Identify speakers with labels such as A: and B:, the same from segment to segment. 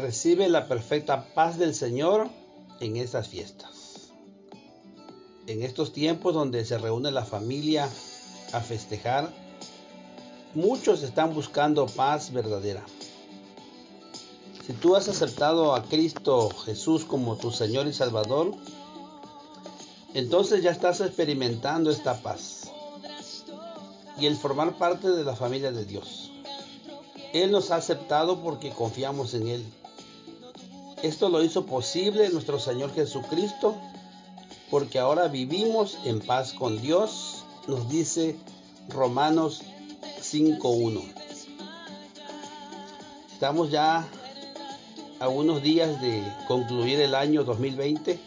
A: Recibe la perfecta paz del Señor en estas fiestas. En estos tiempos donde se reúne la familia a festejar, muchos están buscando paz verdadera. Si tú has aceptado a Cristo Jesús como tu Señor y Salvador, entonces ya estás experimentando esta paz y el formar parte de la familia de Dios. Él nos ha aceptado porque confiamos en Él. Esto lo hizo posible nuestro Señor Jesucristo porque ahora vivimos en paz con Dios, nos dice Romanos 5.1. Estamos ya a unos días de concluir el año 2020.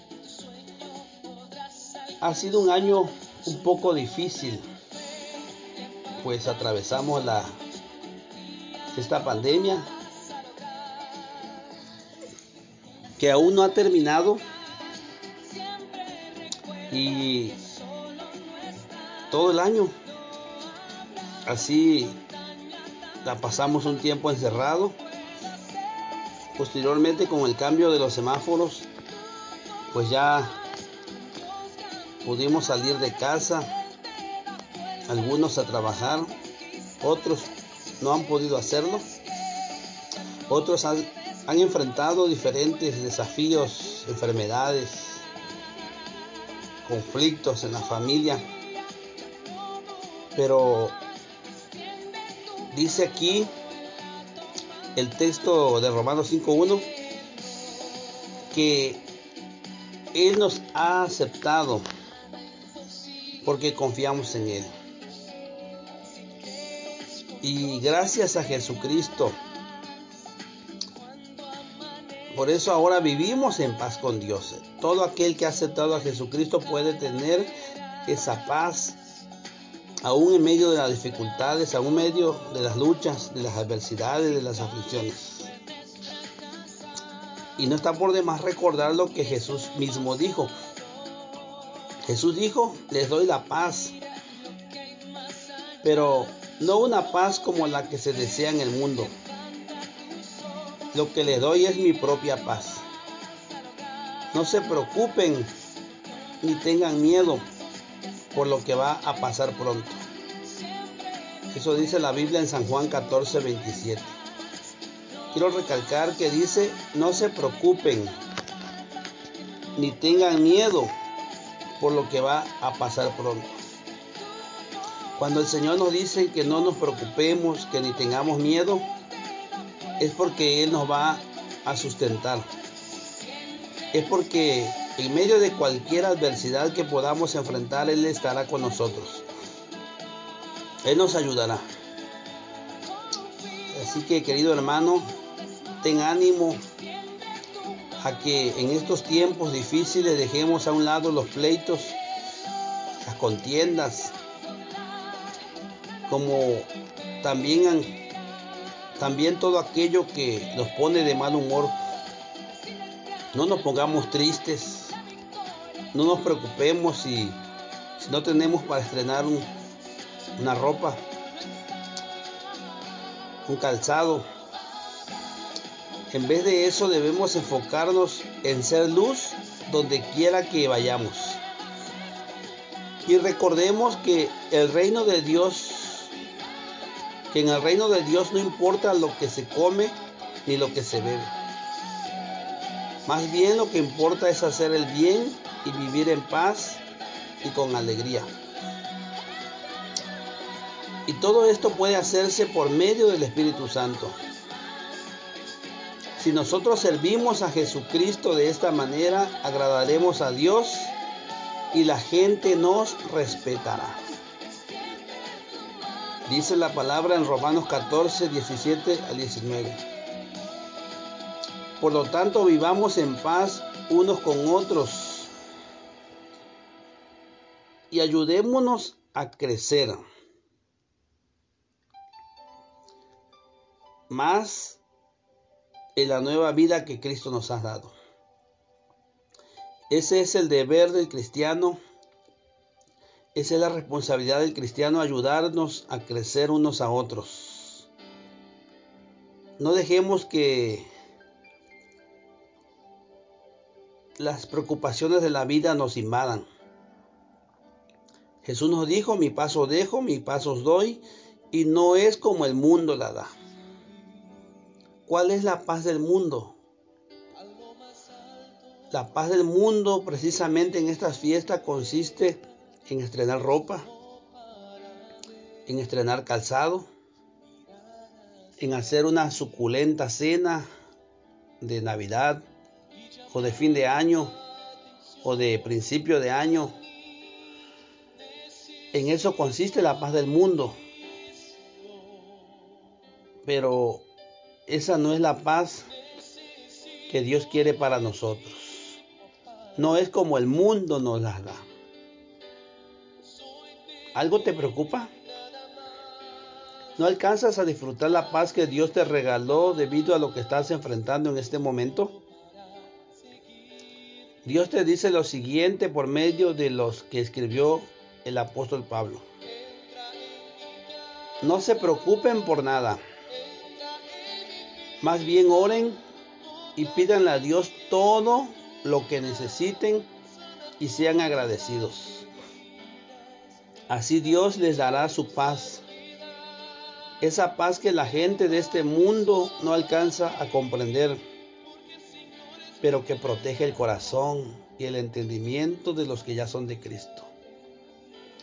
A: Ha sido un año un poco difícil, pues atravesamos la esta pandemia que aún no ha terminado. Y todo el año así la pasamos un tiempo encerrado. Posteriormente con el cambio de los semáforos pues ya pudimos salir de casa. Algunos a trabajar otros no han podido hacerlo. Otros han, enfrentado diferentes desafíos, enfermedades, conflictos en la familia. Pero dice aquí el texto de Romanos 5.1 que Él nos ha aceptado porque confiamos en Él. Y gracias a Jesucristo. Por eso ahora vivimos en paz con Dios. Todo aquel que ha aceptado a Jesucristo puede tener esa paz aún en medio de las dificultades, aún en medio de las luchas, de las adversidades, de las aflicciones. Y no está por demás recordar lo que Jesús mismo dijo. Jesús dijo, les doy la paz. Pero no una paz como la que se desea en el mundo. Lo que le doy es mi propia paz. No se preocupen ni tengan miedo por lo que va a pasar pronto. Eso dice la Biblia en San Juan 14, 27. Quiero recalcar que dice, no se preocupen ni tengan miedo por lo que va a pasar pronto. Cuando el Señor nos dice que no nos preocupemos, que ni tengamos miedo, es porque Él nos va a sustentar. Es porque en medio de cualquier adversidad que podamos enfrentar, Él estará con nosotros. Él nos ayudará. Así que querido hermano, ten ánimo a que en estos tiempos difíciles dejemos a un lado los pleitos, las contiendas, como también, también todo aquello que nos pone de mal humor. No nos pongamos tristes, no nos preocupemos si, no tenemos para estrenar una ropa, un calzado. En vez de eso debemos enfocarnos en ser luz donde quiera que vayamos. Y recordemos que el reino de Dios que en el reino de Dios no importa lo que se come ni lo que se bebe. Más bien lo que importa es hacer el bien y vivir en paz y con alegría. Y todo esto puede hacerse por medio del Espíritu Santo. Si nosotros servimos a Jesucristo de esta manera, agradaremos a Dios y la gente nos respetará. Dice la palabra en Romanos 14, 17 al 19. Por lo tanto, vivamos en paz unos con otros y ayudémonos a crecer. Más en la nueva vida que Cristo nos ha dado. Ese es el deber del cristiano esa es la responsabilidad del cristiano, ayudarnos a crecer unos a otros. No dejemos que las preocupaciones de la vida nos invadan. Jesús nos dijo, mi paso dejo, mi paso doy, y no es como el mundo la da. ¿Cuál es la paz del mundo? La paz del mundo precisamente en estas fiestas consiste en estrenar ropa, en estrenar calzado, en hacer una suculenta cena de Navidad o de fin de año o de principio de año. En eso consiste la paz del mundo. Pero esa no es la paz que Dios quiere para nosotros. No es como el mundo nos la da. ¿Algo te preocupa? ¿No alcanzas a disfrutar la paz que Dios te regaló debido a lo que estás enfrentando en este momento? Dios te dice lo siguiente por medio de los que escribió el apóstol Pablo. No se preocupen por nada. Más bien oren y pidan a Dios todo lo que necesiten y sean agradecidos. Así Dios les dará su paz esa paz que la gente de este mundo no alcanza a comprender, pero que protege el corazón y el entendimiento de los que ya son de Cristo.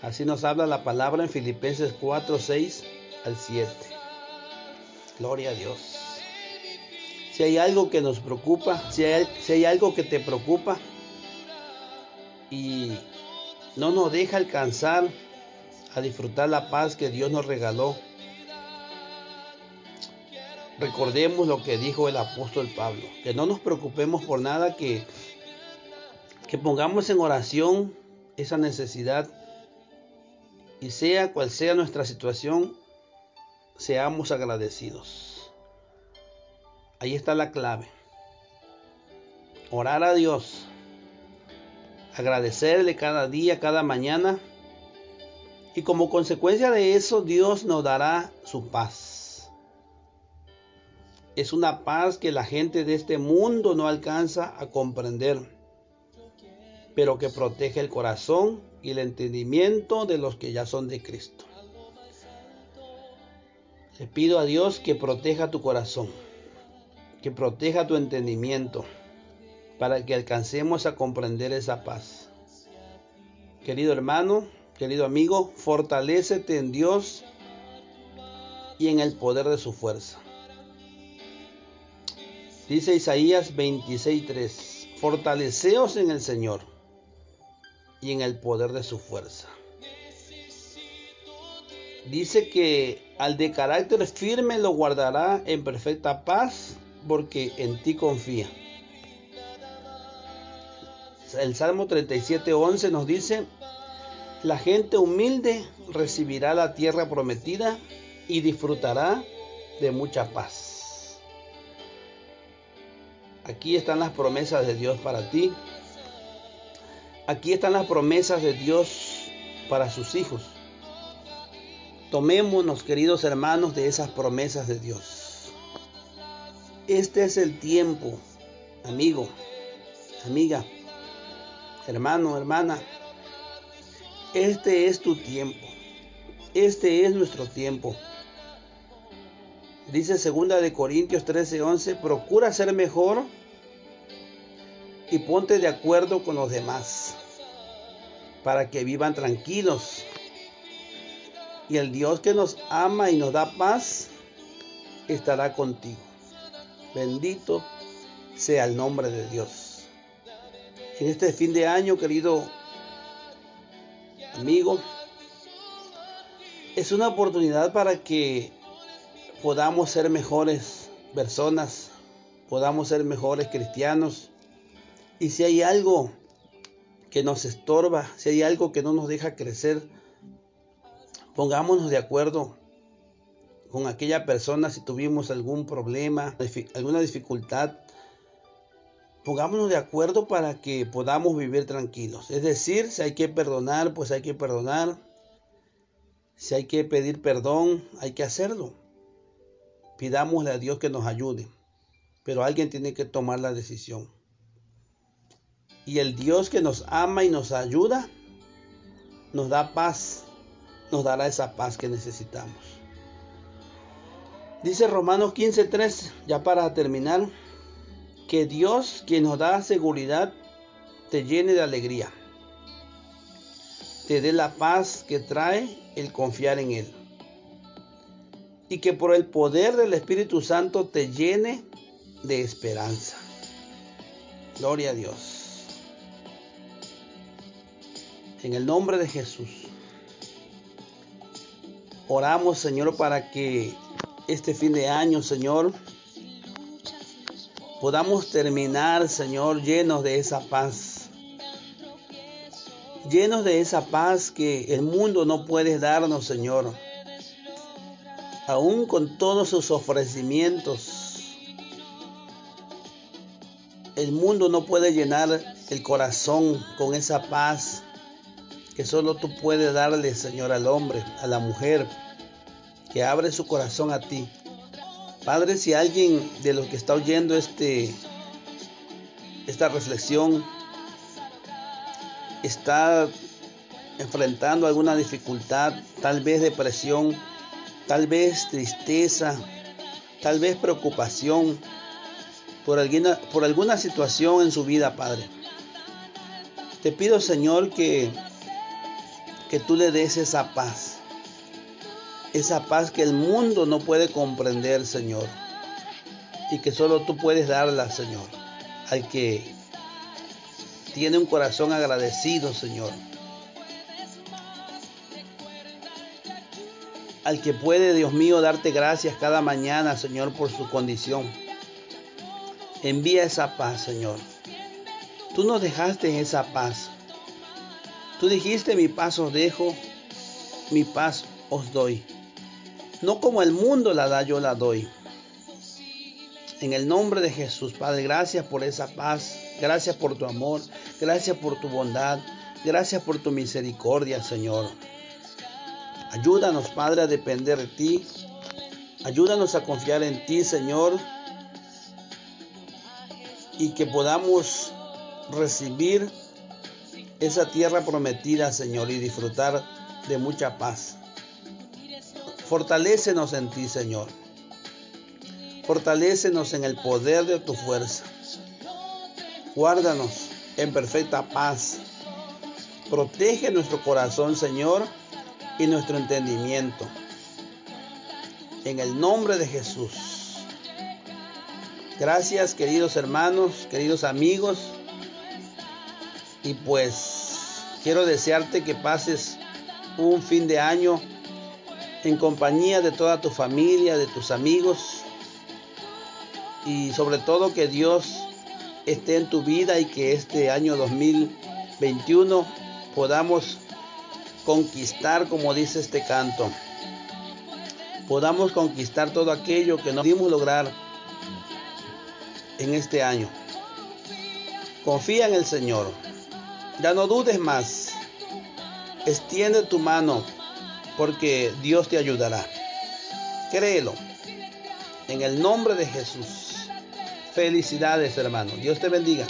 A: Así nos habla la palabra en Filipenses 4, 6 al 7. Gloria a Dios. Si hay algo que nos preocupa, si hay, si hay algo que te preocupa y no nos deja alcanzar a disfrutar la paz que Dios nos regaló, recordemos lo que dijo el apóstol Pablo, que no nos preocupemos por nada, que, que pongamos en oración esa necesidad y sea cual sea nuestra situación, seamos agradecidos. Ahí está la clave. Orar a Dios, agradecerle cada día, cada mañana, y como consecuencia de eso Dios nos dará su paz es una paz que la gente de este mundo no alcanza a comprender, pero que protege el corazón y el entendimiento de los que ya son de Cristo. Le pido a Dios que proteja tu corazón, que proteja tu entendimiento, para que alcancemos a comprender esa paz. Querido hermano, querido amigo, fortalécete en Dios y en el poder de su fuerza. Dice Isaías 26:3, fortaleceos en el Señor y en el poder de su fuerza. Dice que al de carácter firme lo guardará en perfecta paz porque en ti confía. El Salmo 37:11 nos dice, la gente humilde recibirá la tierra prometida y disfrutará de mucha paz. Aquí están las promesas de Dios para ti. Aquí están las promesas de Dios para sus hijos. Tomémonos, queridos hermanos, de esas promesas de Dios. Este es el tiempo, amigo, amiga, hermano, hermana. Este es tu tiempo. Este es nuestro tiempo. Dice segunda de Corintios 13:11, procura ser mejor y ponte de acuerdo con los demás para que vivan tranquilos. Y el Dios que nos ama y nos da paz estará contigo. Bendito sea el nombre de Dios. En este fin de año, querido amigo, es una oportunidad para que podamos ser mejores personas, podamos ser mejores cristianos, y si hay algo que nos estorba, si hay algo que no nos deja crecer, pongámonos de acuerdo con aquella persona si tuvimos algún problema, alguna dificultad. Pongámonos de acuerdo para que podamos vivir tranquilos. Es decir, si hay que perdonar, pues hay que perdonar. Si hay que pedir perdón, hay que hacerlo. Pidámosle a Dios que nos ayude. Pero alguien tiene que tomar la decisión. Y el Dios que nos ama y nos ayuda, nos da paz, nos dará esa paz que necesitamos. Dice Romanos 15:3, ya para terminar, que Dios, quien nos da seguridad, te llene de alegría, te dé la paz que trae el confiar en Él. Y que por el poder del Espíritu Santo te llene de esperanza. Gloria a Dios. En el nombre de Jesús. Oramos, Señor, para que este fin de año, Señor, podamos terminar, Señor, llenos de esa paz. Llenos de esa paz que el mundo no puede darnos, Señor. Aún con todos sus ofrecimientos, el mundo no puede llenar el corazón con esa paz que solo tú puedes darle, Señor, al hombre, a la mujer, que abre su corazón a ti. Padre, si alguien de los que está oyendo este, esta reflexión está enfrentando alguna dificultad, tal vez depresión, tal vez tristeza, tal vez preocupación por alguna, por alguna situación en su vida, Padre. Te pido, Señor, que, que tú le des esa paz esa paz que el mundo no puede comprender, Señor, y que solo tú puedes darla, Señor, al que tiene un corazón agradecido, Señor. Al que puede, Dios mío, darte gracias cada mañana, Señor, por su condición. Envía esa paz, Señor. Tú nos dejaste esa paz. Tú dijiste, mi paz os dejo, mi paz os doy. No como el mundo la da, yo la doy. En el nombre de Jesús, Padre, gracias por esa paz, gracias por tu amor, gracias por tu bondad, gracias por tu misericordia, Señor. Ayúdanos, Padre, a depender de ti. Ayúdanos a confiar en ti, Señor. Y que podamos recibir esa tierra prometida, Señor, y disfrutar de mucha paz. Fortalécenos en ti, Señor. Fortalécenos en el poder de tu fuerza. Guárdanos en perfecta paz. Protege nuestro corazón, Señor, y nuestro entendimiento. En el nombre de Jesús. Gracias, queridos hermanos, queridos amigos. Y pues quiero desearte que pases un fin de año en compañía de toda tu familia, de tus amigos. Y sobre todo que Dios esté en tu vida y que este año 2021 podamos conquistar, como dice este canto, podamos conquistar todo aquello que no pudimos lograr en este año. Confía en el Señor, ya no dudes más, extiende tu mano porque Dios te ayudará. Créelo. En el nombre de Jesús. Felicidades, hermano. Dios te bendiga.